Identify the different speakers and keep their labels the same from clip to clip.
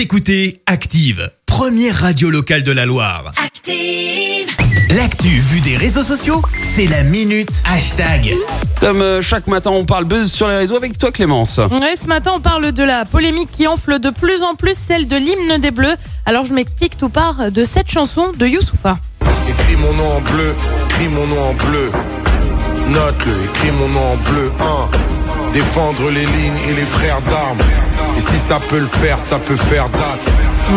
Speaker 1: Vous écoutez Active, première radio locale de la Loire.
Speaker 2: Active.
Speaker 1: L'actu vue des réseaux sociaux, c'est la minute hashtag.
Speaker 3: Comme euh, chaque matin, on parle buzz sur les réseaux avec toi, Clémence.
Speaker 4: Ouais, ce matin, on parle de la polémique qui enfle de plus en plus celle de l'hymne des Bleus. Alors, je m'explique, tout part de cette chanson de Youssoufa.
Speaker 5: Écris mon nom en bleu, écris mon nom en bleu. Note-le, écris mon nom en bleu. 1. Défendre les lignes et les frères d'armes. Si ça peut le faire, ça peut faire date.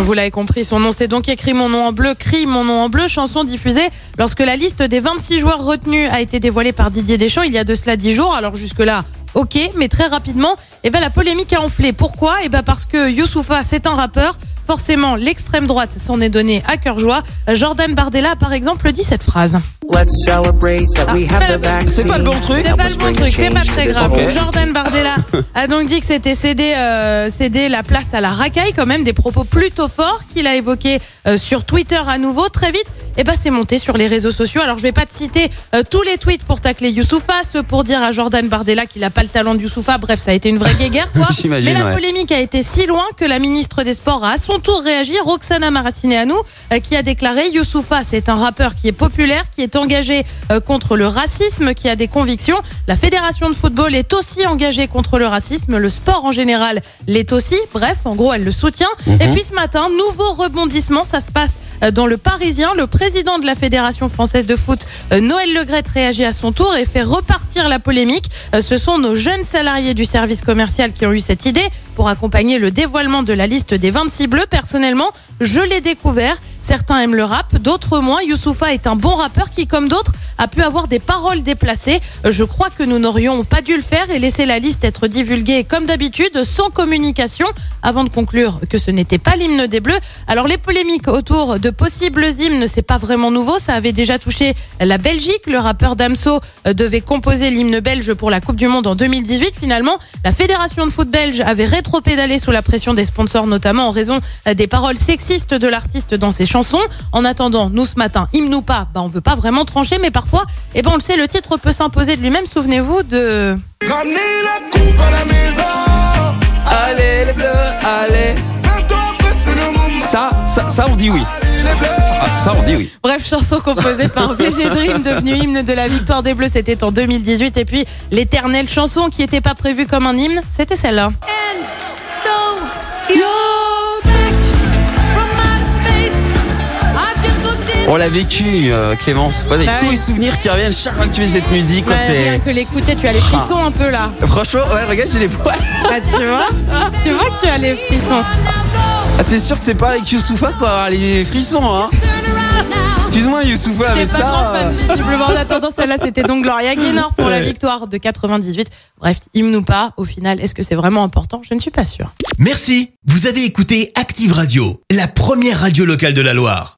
Speaker 4: Vous l'avez compris, son nom c'est donc écrit mon nom en bleu, crie mon nom en bleu, chanson diffusée lorsque la liste des 26 joueurs retenus a été dévoilée par Didier Deschamps il y a de cela 10 jours. Alors jusque-là, ok, mais très rapidement, eh ben, la polémique a enflé. Pourquoi? Eh ben, parce que Youssoufa, c'est un rappeur. Forcément, l'extrême droite s'en est donné à cœur joie. Jordan Bardella, par exemple, dit cette phrase.
Speaker 6: Let's celebrate that we
Speaker 4: Ah,
Speaker 6: have the
Speaker 4: pas-
Speaker 6: vaccine.
Speaker 3: C'est pas le bon truc
Speaker 4: C'est pas le bon truc, c'est pas très grave. Jordan Bardella a donc dit que c'était céder, euh, céder la place à la racaille, quand même, des propos plutôt forts qu'il a évoqués euh, sur Twitter à nouveau. Très vite, et ben c'est monté sur les réseaux sociaux. Alors je vais pas te citer euh, tous les tweets pour tacler Youssoufa, ceux pour dire à Jordan Bardella qu'il a pas le talent de Youssoufa. Bref, ça a été une vraie guéguerre, quoi. Mais la
Speaker 3: ouais.
Speaker 4: polémique a été si loin que la ministre des Sports a à son tour réagi. Roxana Maracineanu, euh, qui a déclaré Youssoufa, c'est un rappeur qui est populaire, qui est engagé euh, contre le racisme, qui a des convictions. La fédération de football est aussi engagée contre le racisme. Le sport en général l'est aussi. Bref, en gros, elle le soutient. Et puis ce matin, nouveau rebondissement. Ça se passe euh, dans le Parisien. Le président de la Fédération française de foot, euh, Noël Legrette, réagit à son tour et fait repartir la polémique. Ce sont nos jeunes salariés du service commercial qui ont eu cette idée pour accompagner le dévoilement de la liste des 26 bleus. Personnellement, je l'ai découvert. Certains aiment le rap, d'autres moins. Youssoufa est un bon rappeur qui, comme d'autres, a pu avoir des paroles déplacées. Je crois que nous n'aurions pas dû le faire et laisser la liste être divulguée comme d'habitude, sans communication, avant de conclure que ce n'était pas l'hymne des Bleus. Alors les polémiques autour de possibles hymnes, c'est pas vraiment nouveau. Ça avait déjà touché la Belgique. Le rappeur Damso euh, devait composer l'hymne belge pour la Coupe du Monde en 2018. Finalement, la Fédération de foot belge avait rétropédalé sous la pression des sponsors, notamment en raison euh, des paroles sexistes de l'artiste dans ses chansons. En attendant, nous ce matin, hymne ou pas, bah, on veut pas vraiment trancher, mais parfois, eh ben, on le sait, le titre peut s'imposer de lui-même. Souvenez-vous de...
Speaker 5: Ramenez la coupe à la maison.
Speaker 3: Allez les bleus, allez.
Speaker 5: 20 ans après, c'est le moment.
Speaker 3: Ça, ça, ça, on dit oui.
Speaker 5: Allez, les bleus.
Speaker 3: Ah, ça, on dit oui.
Speaker 4: Bref, chanson composée par VG Dream, devenue hymne de la victoire des Bleus, c'était en 2018. Et puis, l'éternelle chanson qui n'était pas prévue comme un hymne, c'était celle-là.
Speaker 3: On l'a vécu, euh, Clémence. Ouais,
Speaker 4: Bah
Speaker 3: tous les souvenirs qui reviennent chaque fois que tu mets cette musique. quoi,
Speaker 4: Ouais, rien que l'écouter, tu as les frissons un peu là.
Speaker 3: Franchement, ouais, regarde, j'ai les poils.
Speaker 4: Ah, tu vois Tu vois que tu as les frissons.
Speaker 3: Ah, c'est sûr que c'est pas avec Youssoufa quoi, avoir les frissons, hein. Excuse-moi, Youssoufa, mais
Speaker 4: pas grand
Speaker 3: ça.
Speaker 4: fan,
Speaker 3: euh,
Speaker 4: visiblement. En attendant, celle-là, c'était donc Gloria Gaynor pour la victoire de 98. Bref, hymne ou pas, au final, est-ce que c'est vraiment important? Je ne suis pas sûre.
Speaker 1: Merci. Vous avez écouté Active Radio, la première radio locale de la Loire.